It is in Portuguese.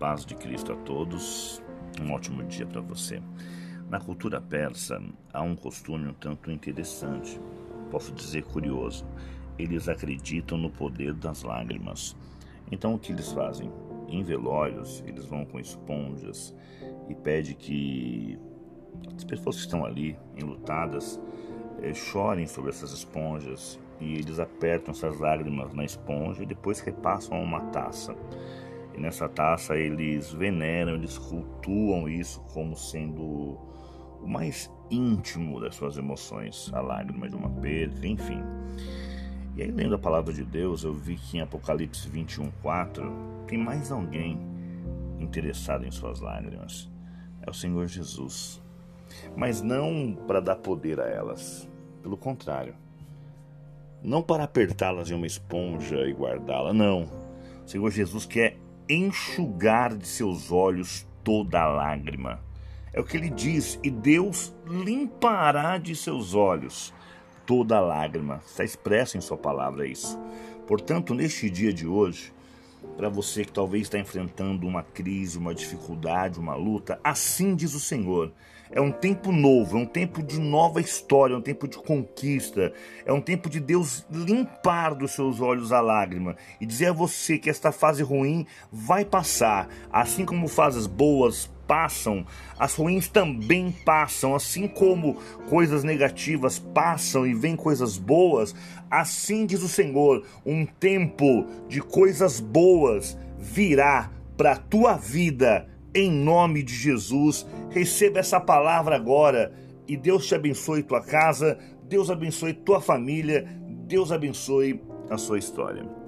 paz de Cristo a todos. Um ótimo dia para você. Na cultura persa há um costume um tanto interessante, posso dizer curioso. Eles acreditam no poder das lágrimas. Então o que eles fazem? Em velórios, eles vão com esponjas e pede que as pessoas que estão ali enlutadas é, chorem sobre essas esponjas e eles apertam essas lágrimas na esponja e depois repassam a uma taça. E nessa taça eles veneram, eles cultuam isso como sendo o mais íntimo das suas emoções, a lágrima de uma perda, enfim. E aí, lendo a palavra de Deus, eu vi que em Apocalipse 21, 4 tem mais alguém interessado em suas lágrimas. É o Senhor Jesus. Mas não para dar poder a elas, pelo contrário. Não para apertá-las em uma esponja e guardá-la, não. O Senhor Jesus quer enxugar de seus olhos toda lágrima. É o que ele diz, e Deus limpará de seus olhos toda lágrima. Está expresso em Sua palavra isso. Portanto, neste dia de hoje, para você que talvez está enfrentando uma crise, uma dificuldade, uma luta, assim diz o Senhor. É um tempo novo, é um tempo de nova história, é um tempo de conquista, é um tempo de Deus limpar dos seus olhos a lágrima e dizer a você que esta fase ruim vai passar, assim como fases boas passam, as ruins também passam, assim como coisas negativas passam e vêm coisas boas, assim diz o Senhor, um tempo de coisas boas virá para a tua vida em nome de Jesus. Receba essa palavra agora e Deus te abençoe tua casa, Deus abençoe tua família, Deus abençoe a sua história.